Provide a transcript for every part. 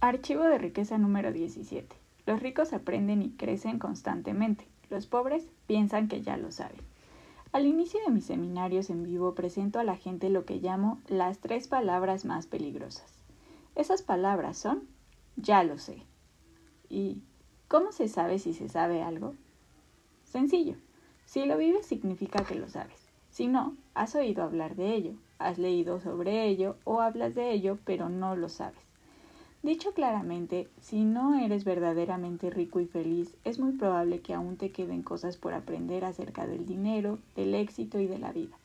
Archivo de riqueza número 17. Los ricos aprenden y crecen constantemente. Los pobres piensan que ya lo saben. Al inicio de mis seminarios en vivo presento a la gente lo que llamo las tres palabras más peligrosas. Esas palabras son ya lo sé. ¿Y cómo se sabe si se sabe algo? Sencillo. Si lo vives significa que lo sabes. Si no, has oído hablar de ello, has leído sobre ello o hablas de ello, pero no lo sabes. Dicho claramente, si no eres verdaderamente rico y feliz, es muy probable que aún te queden cosas por aprender acerca del dinero, del éxito y de la vida.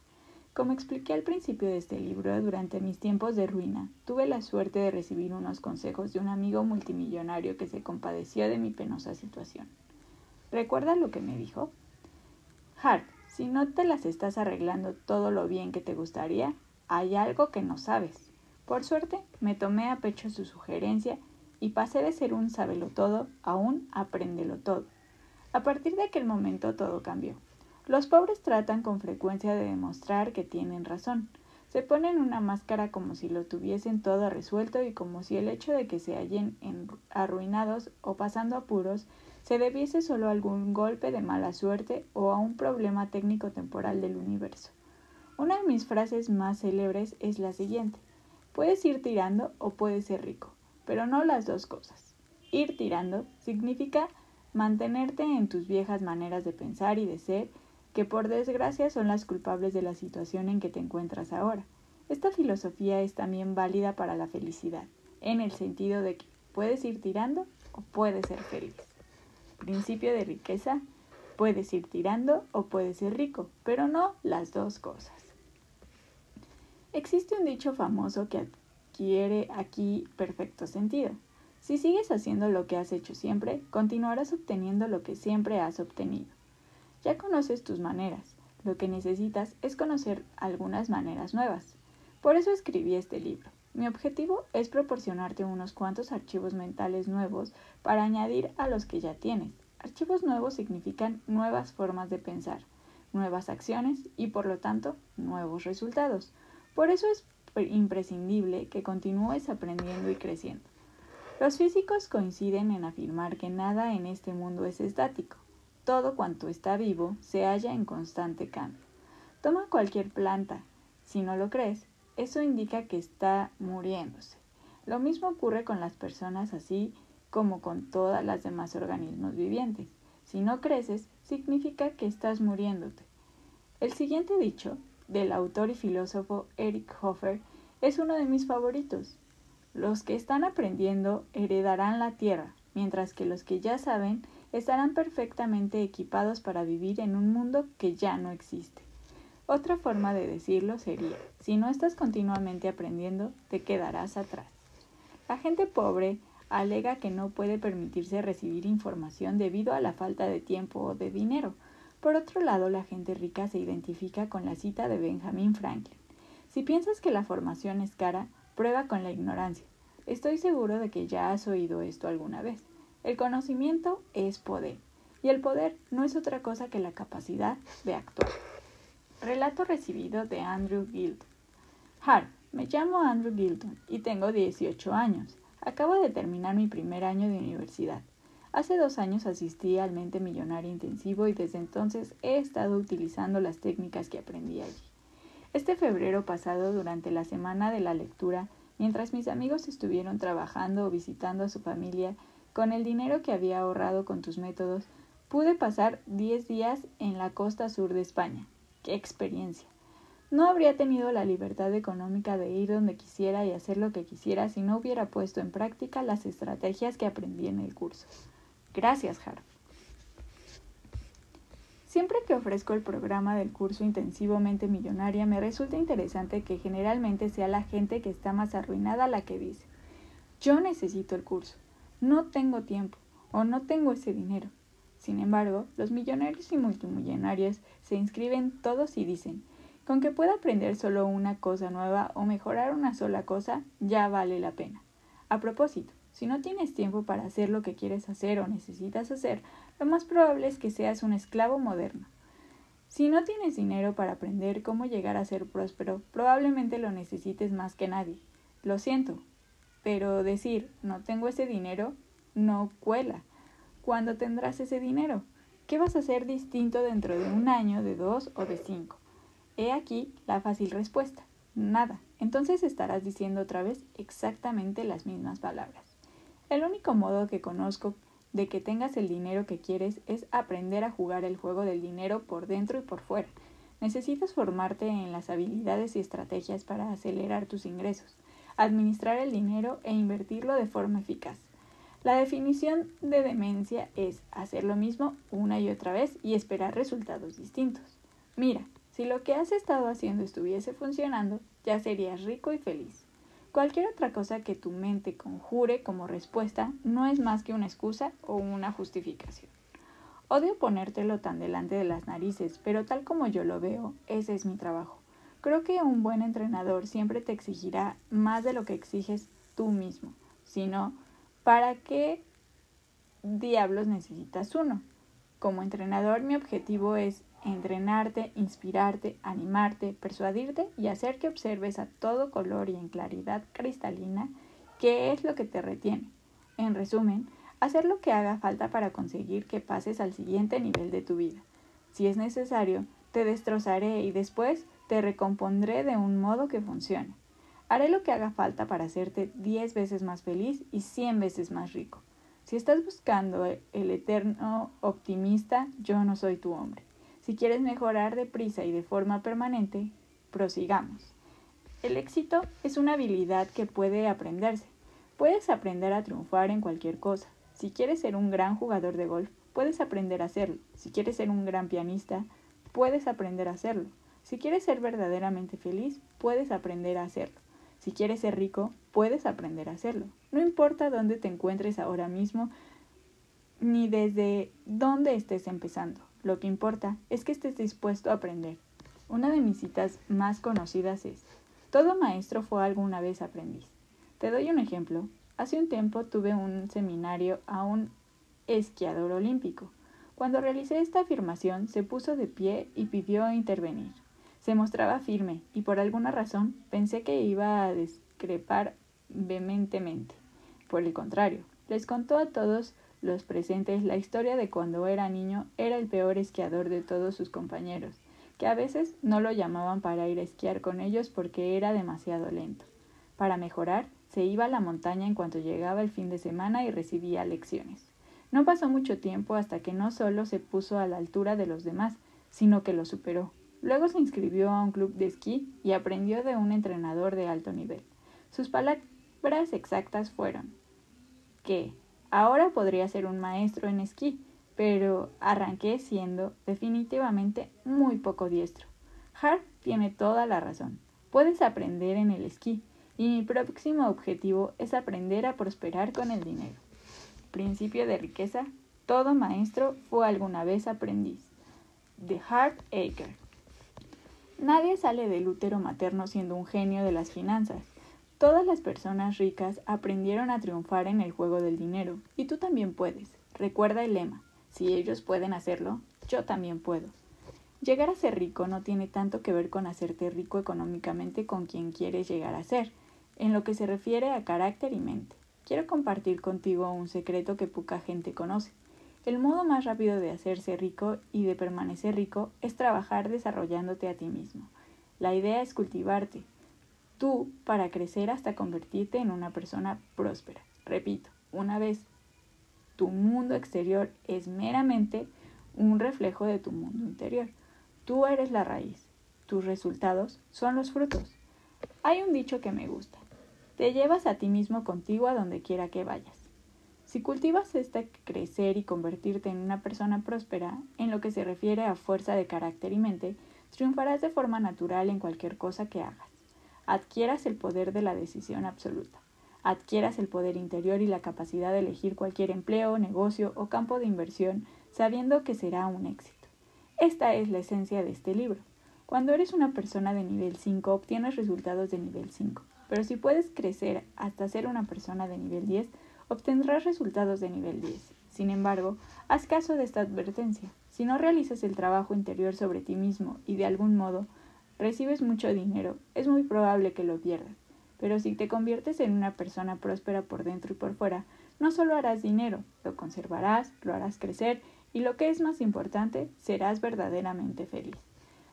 Como expliqué al principio de este libro, durante mis tiempos de ruina, tuve la suerte de recibir unos consejos de un amigo multimillonario que se compadeció de mi penosa situación. ¿Recuerda lo que me dijo? Hart, si no te las estás arreglando todo lo bien que te gustaría, hay algo que no sabes. Por suerte, me tomé a pecho su sugerencia y pasé de ser un todo a un apréndelo todo. A partir de aquel momento todo cambió. Los pobres tratan con frecuencia de demostrar que tienen razón. Se ponen una máscara como si lo tuviesen todo resuelto y como si el hecho de que se hallen arruinados o pasando apuros se debiese solo a algún golpe de mala suerte o a un problema técnico temporal del universo. Una de mis frases más célebres es la siguiente. Puedes ir tirando o puedes ser rico, pero no las dos cosas. Ir tirando significa mantenerte en tus viejas maneras de pensar y de ser, que por desgracia son las culpables de la situación en que te encuentras ahora. Esta filosofía es también válida para la felicidad, en el sentido de que puedes ir tirando o puedes ser feliz. Principio de riqueza, puedes ir tirando o puedes ser rico, pero no las dos cosas. Existe un dicho famoso que adquiere aquí perfecto sentido. Si sigues haciendo lo que has hecho siempre, continuarás obteniendo lo que siempre has obtenido. Ya conoces tus maneras. Lo que necesitas es conocer algunas maneras nuevas. Por eso escribí este libro. Mi objetivo es proporcionarte unos cuantos archivos mentales nuevos para añadir a los que ya tienes. Archivos nuevos significan nuevas formas de pensar, nuevas acciones y por lo tanto nuevos resultados. Por eso es imprescindible que continúes aprendiendo y creciendo. Los físicos coinciden en afirmar que nada en este mundo es estático. Todo cuanto está vivo se halla en constante cambio. Toma cualquier planta. Si no lo crees, eso indica que está muriéndose. Lo mismo ocurre con las personas así como con todas las demás organismos vivientes. Si no creces, significa que estás muriéndote. El siguiente dicho del autor y filósofo Eric Hofer es uno de mis favoritos. Los que están aprendiendo heredarán la tierra, mientras que los que ya saben estarán perfectamente equipados para vivir en un mundo que ya no existe. Otra forma de decirlo sería, si no estás continuamente aprendiendo, te quedarás atrás. La gente pobre alega que no puede permitirse recibir información debido a la falta de tiempo o de dinero, por otro lado, la gente rica se identifica con la cita de Benjamin Franklin. Si piensas que la formación es cara, prueba con la ignorancia. Estoy seguro de que ya has oído esto alguna vez. El conocimiento es poder, y el poder no es otra cosa que la capacidad de actuar. Relato recibido de Andrew Gilton. Hart, me llamo Andrew Gilton y tengo 18 años. Acabo de terminar mi primer año de universidad. Hace dos años asistí al Mente Millonaria Intensivo y desde entonces he estado utilizando las técnicas que aprendí allí. Este febrero pasado, durante la semana de la lectura, mientras mis amigos estuvieron trabajando o visitando a su familia, con el dinero que había ahorrado con tus métodos, pude pasar 10 días en la costa sur de España. ¡Qué experiencia! No habría tenido la libertad económica de ir donde quisiera y hacer lo que quisiera si no hubiera puesto en práctica las estrategias que aprendí en el curso. Gracias, Har. Siempre que ofrezco el programa del curso Intensivamente Millonaria, me resulta interesante que generalmente sea la gente que está más arruinada la que dice, yo necesito el curso, no tengo tiempo o no tengo ese dinero. Sin embargo, los millonarios y multimillonarios se inscriben todos y dicen, con que pueda aprender solo una cosa nueva o mejorar una sola cosa, ya vale la pena. A propósito, si no tienes tiempo para hacer lo que quieres hacer o necesitas hacer, lo más probable es que seas un esclavo moderno. Si no tienes dinero para aprender cómo llegar a ser próspero, probablemente lo necesites más que nadie. Lo siento, pero decir no tengo ese dinero no cuela. ¿Cuándo tendrás ese dinero? ¿Qué vas a hacer distinto dentro de un año, de dos o de cinco? He aquí la fácil respuesta. Nada. Entonces estarás diciendo otra vez exactamente las mismas palabras. El único modo que conozco de que tengas el dinero que quieres es aprender a jugar el juego del dinero por dentro y por fuera. Necesitas formarte en las habilidades y estrategias para acelerar tus ingresos, administrar el dinero e invertirlo de forma eficaz. La definición de demencia es hacer lo mismo una y otra vez y esperar resultados distintos. Mira, si lo que has estado haciendo estuviese funcionando, ya serías rico y feliz. Cualquier otra cosa que tu mente conjure como respuesta no es más que una excusa o una justificación. Odio ponértelo tan delante de las narices, pero tal como yo lo veo, ese es mi trabajo. Creo que un buen entrenador siempre te exigirá más de lo que exiges tú mismo. Si no, ¿para qué diablos necesitas uno? Como entrenador mi objetivo es entrenarte, inspirarte, animarte, persuadirte y hacer que observes a todo color y en claridad cristalina qué es lo que te retiene. En resumen, hacer lo que haga falta para conseguir que pases al siguiente nivel de tu vida. Si es necesario, te destrozaré y después te recompondré de un modo que funcione. Haré lo que haga falta para hacerte diez veces más feliz y cien veces más rico. Si estás buscando el eterno optimista, yo no soy tu hombre. Si quieres mejorar deprisa y de forma permanente, prosigamos. El éxito es una habilidad que puede aprenderse. Puedes aprender a triunfar en cualquier cosa. Si quieres ser un gran jugador de golf, puedes aprender a hacerlo. Si quieres ser un gran pianista, puedes aprender a hacerlo. Si quieres ser verdaderamente feliz, puedes aprender a hacerlo. Si quieres ser rico, puedes aprender a hacerlo. No importa dónde te encuentres ahora mismo, ni desde dónde estés empezando. Lo que importa es que estés dispuesto a aprender. Una de mis citas más conocidas es, todo maestro fue alguna vez aprendiz. Te doy un ejemplo. Hace un tiempo tuve un seminario a un esquiador olímpico. Cuando realicé esta afirmación, se puso de pie y pidió intervenir. Se mostraba firme y por alguna razón pensé que iba a discrepar vehementemente. Por el contrario, les contó a todos los presentes la historia de cuando era niño era el peor esquiador de todos sus compañeros, que a veces no lo llamaban para ir a esquiar con ellos porque era demasiado lento. Para mejorar, se iba a la montaña en cuanto llegaba el fin de semana y recibía lecciones. No pasó mucho tiempo hasta que no solo se puso a la altura de los demás, sino que lo superó. Luego se inscribió a un club de esquí y aprendió de un entrenador de alto nivel. Sus palabras exactas fueron que Ahora podría ser un maestro en esquí, pero arranqué siendo definitivamente muy poco diestro. Hart tiene toda la razón. Puedes aprender en el esquí, y mi próximo objetivo es aprender a prosperar con el dinero. Principio de riqueza. Todo maestro fue alguna vez aprendiz. De Hart Aker. Nadie sale del útero materno siendo un genio de las finanzas. Todas las personas ricas aprendieron a triunfar en el juego del dinero, y tú también puedes. Recuerda el lema, si ellos pueden hacerlo, yo también puedo. Llegar a ser rico no tiene tanto que ver con hacerte rico económicamente con quien quieres llegar a ser, en lo que se refiere a carácter y mente. Quiero compartir contigo un secreto que poca gente conoce. El modo más rápido de hacerse rico y de permanecer rico es trabajar desarrollándote a ti mismo. La idea es cultivarte, tú para crecer hasta convertirte en una persona próspera. Repito, una vez tu mundo exterior es meramente un reflejo de tu mundo interior. Tú eres la raíz, tus resultados son los frutos. Hay un dicho que me gusta. Te llevas a ti mismo contigo a donde quiera que vayas. Si cultivas este crecer y convertirte en una persona próspera, en lo que se refiere a fuerza de carácter y mente, triunfarás de forma natural en cualquier cosa que hagas adquieras el poder de la decisión absoluta, adquieras el poder interior y la capacidad de elegir cualquier empleo, negocio o campo de inversión sabiendo que será un éxito. Esta es la esencia de este libro. Cuando eres una persona de nivel 5 obtienes resultados de nivel 5, pero si puedes crecer hasta ser una persona de nivel 10, obtendrás resultados de nivel 10. Sin embargo, haz caso de esta advertencia. Si no realizas el trabajo interior sobre ti mismo y de algún modo recibes mucho dinero, es muy probable que lo pierdas. Pero si te conviertes en una persona próspera por dentro y por fuera, no solo harás dinero, lo conservarás, lo harás crecer y lo que es más importante, serás verdaderamente feliz.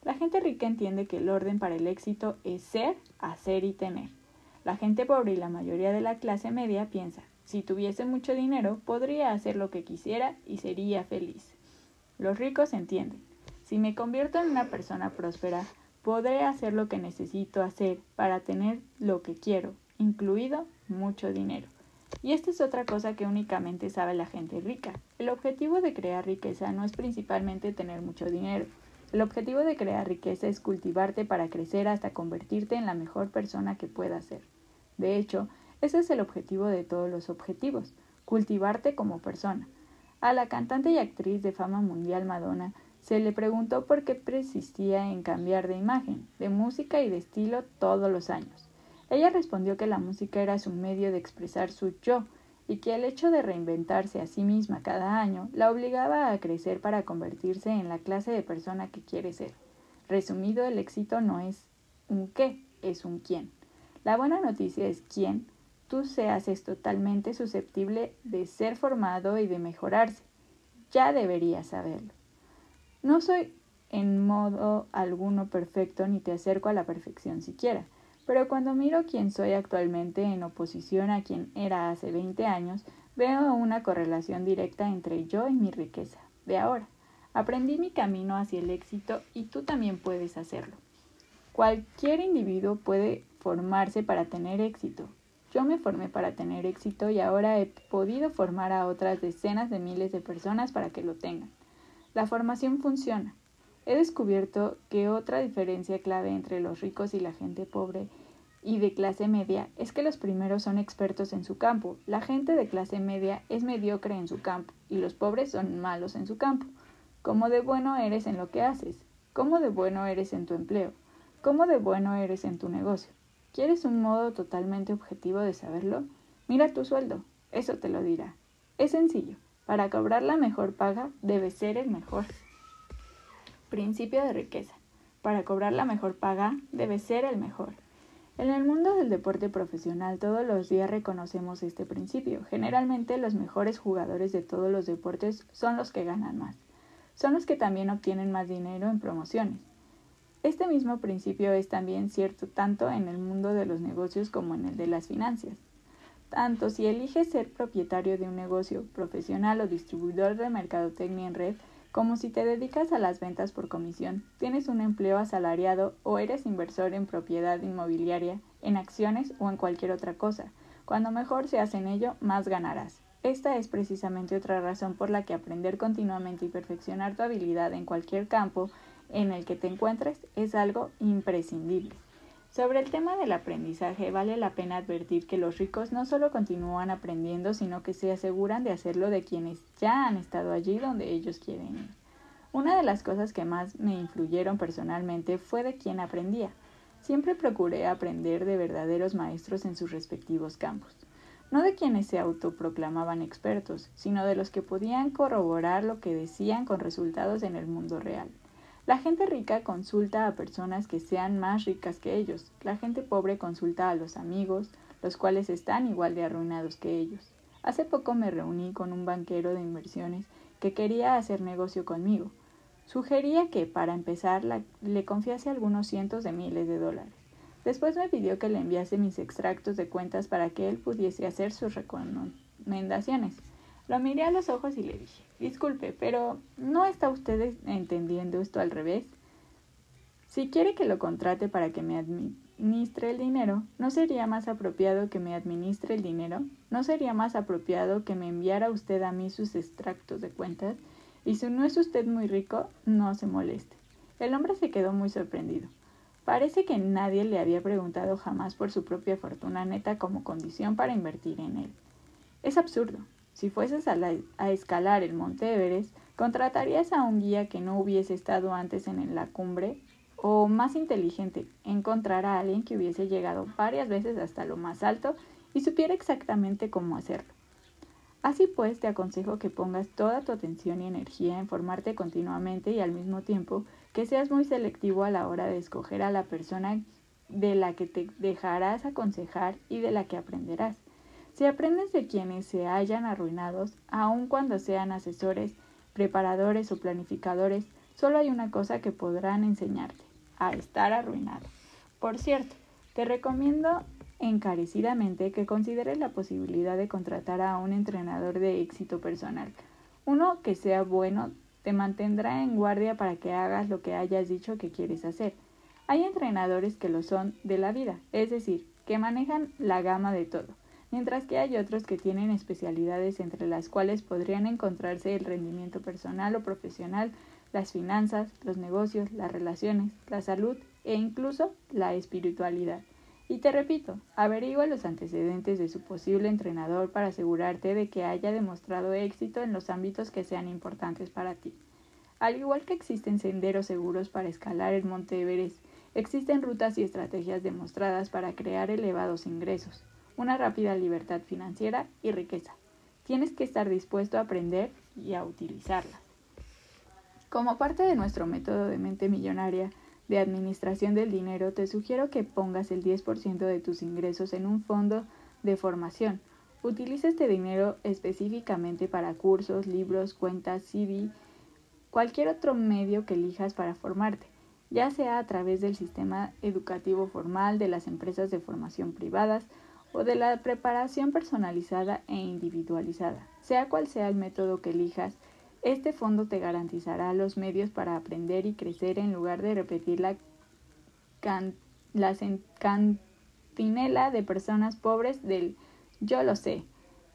La gente rica entiende que el orden para el éxito es ser, hacer y tener. La gente pobre y la mayoría de la clase media piensa, si tuviese mucho dinero, podría hacer lo que quisiera y sería feliz. Los ricos entienden, si me convierto en una persona próspera, podré hacer lo que necesito hacer para tener lo que quiero, incluido mucho dinero. Y esta es otra cosa que únicamente sabe la gente rica. El objetivo de crear riqueza no es principalmente tener mucho dinero. El objetivo de crear riqueza es cultivarte para crecer hasta convertirte en la mejor persona que puedas ser. De hecho, ese es el objetivo de todos los objetivos, cultivarte como persona. A la cantante y actriz de fama mundial Madonna se le preguntó por qué persistía en cambiar de imagen, de música y de estilo todos los años. Ella respondió que la música era su medio de expresar su yo y que el hecho de reinventarse a sí misma cada año la obligaba a crecer para convertirse en la clase de persona que quiere ser. Resumido, el éxito no es un qué, es un quién. La buena noticia es quién tú seas es totalmente susceptible de ser formado y de mejorarse. Ya deberías saberlo. No soy en modo alguno perfecto ni te acerco a la perfección siquiera, pero cuando miro quién soy actualmente en oposición a quien era hace 20 años, veo una correlación directa entre yo y mi riqueza de ahora. Aprendí mi camino hacia el éxito y tú también puedes hacerlo. Cualquier individuo puede formarse para tener éxito, yo me formé para tener éxito y ahora he podido formar a otras decenas de miles de personas para que lo tengan. La formación funciona. He descubierto que otra diferencia clave entre los ricos y la gente pobre y de clase media es que los primeros son expertos en su campo, la gente de clase media es mediocre en su campo y los pobres son malos en su campo. ¿Cómo de bueno eres en lo que haces? ¿Cómo de bueno eres en tu empleo? ¿Cómo de bueno eres en tu negocio? ¿Quieres un modo totalmente objetivo de saberlo? Mira tu sueldo, eso te lo dirá. Es sencillo, para cobrar la mejor paga debe ser el mejor. Principio de riqueza. Para cobrar la mejor paga debe ser el mejor. En el mundo del deporte profesional todos los días reconocemos este principio. Generalmente los mejores jugadores de todos los deportes son los que ganan más. Son los que también obtienen más dinero en promociones. Este mismo principio es también cierto tanto en el mundo de los negocios como en el de las finanzas. Tanto si eliges ser propietario de un negocio profesional o distribuidor de mercadotecnia en red, como si te dedicas a las ventas por comisión, tienes un empleo asalariado o eres inversor en propiedad inmobiliaria, en acciones o en cualquier otra cosa. Cuando mejor seas en ello, más ganarás. Esta es precisamente otra razón por la que aprender continuamente y perfeccionar tu habilidad en cualquier campo en el que te encuentres es algo imprescindible. Sobre el tema del aprendizaje, vale la pena advertir que los ricos no solo continúan aprendiendo, sino que se aseguran de hacerlo de quienes ya han estado allí donde ellos quieren ir. Una de las cosas que más me influyeron personalmente fue de quien aprendía. Siempre procuré aprender de verdaderos maestros en sus respectivos campos, no de quienes se autoproclamaban expertos, sino de los que podían corroborar lo que decían con resultados en el mundo real. La gente rica consulta a personas que sean más ricas que ellos. La gente pobre consulta a los amigos, los cuales están igual de arruinados que ellos. Hace poco me reuní con un banquero de inversiones que quería hacer negocio conmigo. Sugería que, para empezar, le confiase algunos cientos de miles de dólares. Después me pidió que le enviase mis extractos de cuentas para que él pudiese hacer sus recomendaciones. Lo miré a los ojos y le dije, disculpe, pero ¿no está usted entendiendo esto al revés? Si quiere que lo contrate para que me administre el dinero, ¿no sería más apropiado que me administre el dinero? ¿No sería más apropiado que me enviara usted a mí sus extractos de cuentas? Y si no es usted muy rico, no se moleste. El hombre se quedó muy sorprendido. Parece que nadie le había preguntado jamás por su propia fortuna neta como condición para invertir en él. Es absurdo. Si fueses a, escalar el monte Everest, ¿contratarías a un guía que no hubiese estado antes en la cumbre? ¿O más inteligente, encontrar a alguien que hubiese llegado varias veces hasta lo más alto y supiera exactamente cómo hacerlo? Así pues, te aconsejo que pongas toda tu atención y energía en formarte continuamente y al mismo tiempo que seas muy selectivo a la hora de escoger a la persona de la que te dejarás aconsejar y de la que aprenderás. Si aprendes de quienes se hayan arruinados, aun cuando sean asesores, preparadores o planificadores, solo hay una cosa que podrán enseñarte, a estar arruinado. Por cierto, te recomiendo encarecidamente que consideres la posibilidad de contratar a un entrenador de éxito personal. Uno que sea bueno te mantendrá en guardia para que hagas lo que hayas dicho que quieres hacer. Hay entrenadores que lo son de la vida, es decir, que manejan la gama de todo, mientras que hay otros que tienen especialidades entre las cuales podrían encontrarse el rendimiento personal o profesional, las finanzas, los negocios, las relaciones, la salud e incluso la espiritualidad. Y te repito, averigua los antecedentes de su posible entrenador para asegurarte de que haya demostrado éxito en los ámbitos que sean importantes para ti. Al igual que existen senderos seguros para escalar el Monte Everest, existen rutas y estrategias demostradas para crear elevados ingresos, una rápida libertad financiera y riqueza. Tienes que estar dispuesto a aprender y a utilizarlas. Como parte de nuestro método de mente millonaria, de Administración del Dinero, te sugiero que pongas el 10% de tus ingresos en un fondo de formación. Utiliza este dinero específicamente para cursos, libros, cuentas, CD, cualquier otro medio que elijas para formarte, ya sea a través del sistema educativo formal, de las empresas de formación privadas o de la preparación personalizada e individualizada. Sea cual sea el método que elijas, este fondo te garantizará los medios para aprender y crecer en lugar de repetir la, cantinela de personas pobres del yo lo sé.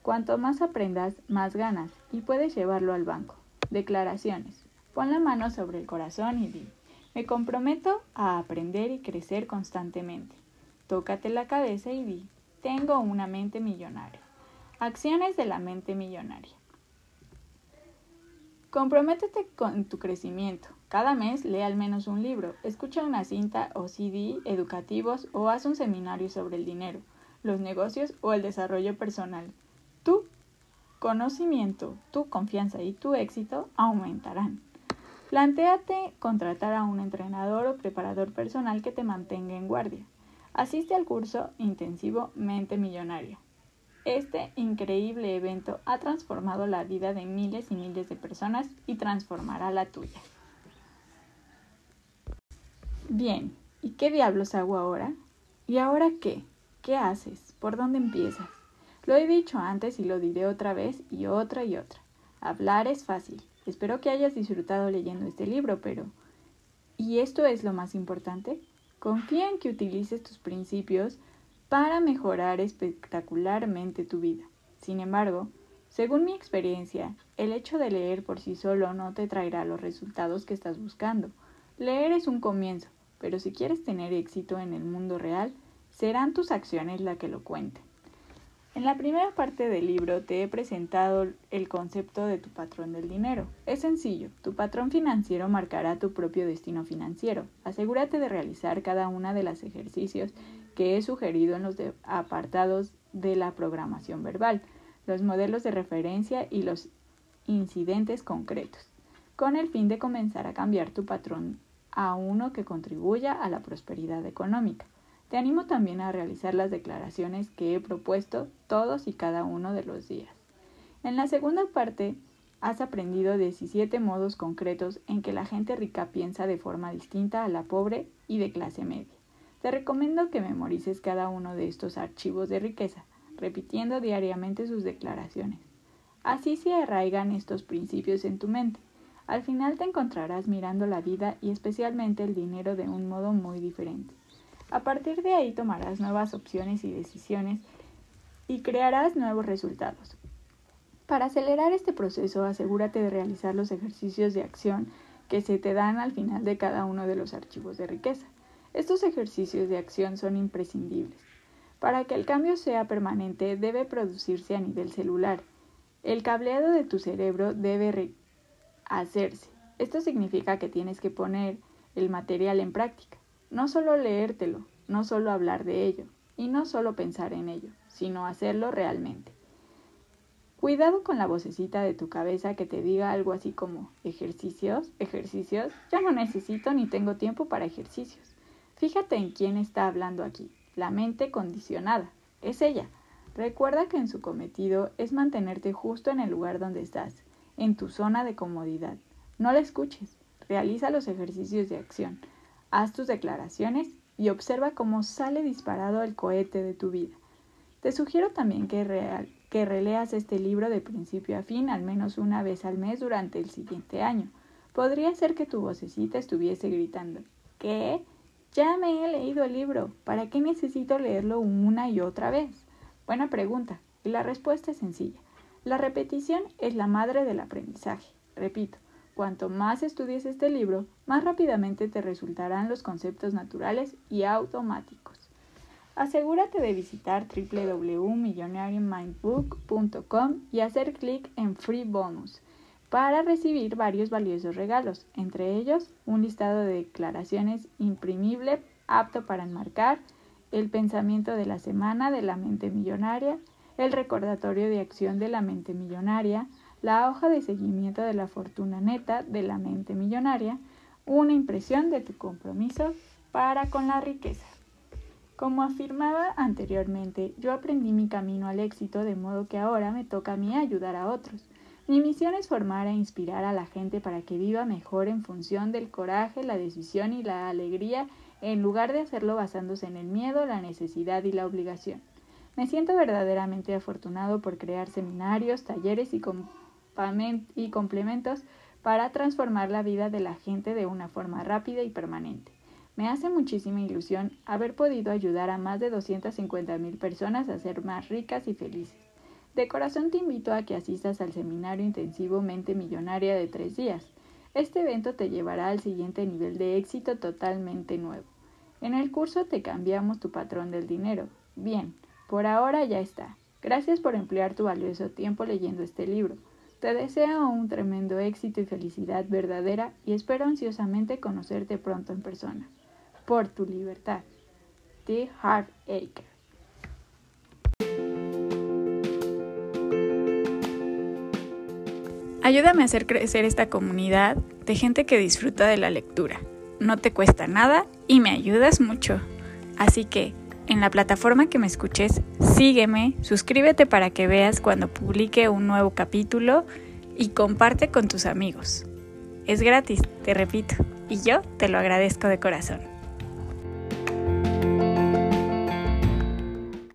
Cuanto más aprendas, más ganas y puedes llevarlo al banco. Declaraciones. Pon la mano sobre el corazón y di, me comprometo a aprender y crecer constantemente. Tócate la cabeza y di, tengo una mente millonaria. Acciones de la mente millonaria. Comprométete con tu crecimiento. Cada mes lee al menos un libro, escucha una cinta o CD educativos o haz un seminario sobre el dinero, los negocios o el desarrollo personal. Tu conocimiento, tu confianza y tu éxito aumentarán. Plantéate contratar a un entrenador o preparador personal que te mantenga en guardia. Asiste al curso intensivo Mente Millonaria. Este increíble evento ha transformado la vida de miles y miles de personas y transformará la tuya. Bien, ¿y qué diablos hago ahora? ¿Y ahora qué? ¿Qué haces? ¿Por dónde empiezas? Lo he dicho antes y lo diré otra vez y otra y otra. Hablar es fácil. Espero que hayas disfrutado leyendo este libro, pero ¿y esto es lo más importante? Confía en que utilices tus principios para mejorar espectacularmente tu vida. Sin embargo, según mi experiencia, el hecho de leer por sí solo no te traerá los resultados que estás buscando. Leer es un comienzo, pero si quieres tener éxito en el mundo real, serán tus acciones las que lo cuenten. En la primera parte del libro te he presentado el concepto de tu patrón del dinero. Es sencillo, tu patrón financiero marcará tu propio destino financiero. Asegúrate de realizar cada una de los ejercicios que he sugerido en los apartados de la programación verbal, los modelos de referencia y los incidentes concretos, con el fin de comenzar a cambiar tu patrón a uno que contribuya a la prosperidad económica. Te animo también a realizar las declaraciones que he propuesto todos y cada uno de los días. En la segunda parte, has aprendido 17 modos concretos en que la gente rica piensa de forma distinta a la pobre y de clase media. Te recomiendo que memorices cada uno de estos archivos de riqueza, repitiendo diariamente sus declaraciones. Así se arraigan estos principios en tu mente. Al final te encontrarás mirando la vida y especialmente el dinero de un modo muy diferente. A partir de ahí tomarás nuevas opciones y decisiones y crearás nuevos resultados. Para acelerar este proceso, asegúrate de realizar los ejercicios de acción que se te dan al final de cada uno de los archivos de riqueza. Estos ejercicios de acción son imprescindibles. Para que el cambio sea permanente, debe producirse a nivel celular. El cableado de tu cerebro debe hacerse. Esto significa que tienes que poner el material en práctica. No solo leértelo, no solo hablar de ello, y no solo pensar en ello, sino hacerlo realmente. Cuidado con la vocecita de tu cabeza que te diga algo así como ejercicios, ejercicios, ya no necesito ni tengo tiempo para ejercicios. Fíjate en quién está hablando aquí. La mente condicionada. Es ella. Recuerda que en su cometido es mantenerte justo en el lugar donde estás, en tu zona de comodidad. No la escuches. Realiza los ejercicios de acción. Haz tus declaraciones y observa cómo sale disparado el cohete de tu vida. Te sugiero también que, que releas este libro de principio a fin al menos una vez al mes durante el siguiente año. Podría ser que tu vocecita estuviese gritando, ¿qué? Ya me he leído el libro, ¿para qué necesito leerlo una y otra vez? Buena pregunta, y la respuesta es sencilla. La repetición es la madre del aprendizaje. Repito, Cuanto más estudies este libro, más rápidamente te resultarán los conceptos naturales y automáticos. Asegúrate de visitar www.millionaireMindBook.com y hacer clic en Free Bonus para recibir varios valiosos regalos, entre ellos un listado de declaraciones imprimible apto para enmarcar, el pensamiento de la semana de la mente millonaria, el recordatorio de acción de la mente millonaria, la hoja de seguimiento de la fortuna neta de la mente millonaria, una impresión de tu compromiso para con la riqueza. Como afirmaba anteriormente, yo aprendí mi camino al éxito de modo que ahora me toca a mí ayudar a otros. Mi misión es formar e inspirar a la gente para que viva mejor en función del coraje, la decisión y la alegría, en lugar de hacerlo basándose en el miedo, la necesidad y la obligación. Me siento verdaderamente afortunado por crear seminarios, talleres y y complementos para transformar la vida de la gente de una forma rápida y permanente. Me hace muchísima ilusión haber podido ayudar a más de 250 mil personas a ser más ricas y felices. De corazón te invito a que asistas al seminario intensivo Mente Millonaria de tres días. Este evento te llevará al siguiente nivel de éxito totalmente nuevo. En el curso te cambiamos tu patrón del dinero. Bien, por ahora ya está. Gracias por emplear tu valioso tiempo leyendo este libro. Te deseo un tremendo éxito y felicidad verdadera y espero ansiosamente conocerte pronto en persona. Por tu libertad. The Heartacher. Ayúdame a hacer crecer esta comunidad de gente que disfruta de la lectura. No te cuesta nada y me ayudas mucho. Así que, en la plataforma que me escuches, sígueme, suscríbete para que veas cuando publique un nuevo capítulo y comparte con tus amigos. Es gratis, te repito, y yo te lo agradezco de corazón.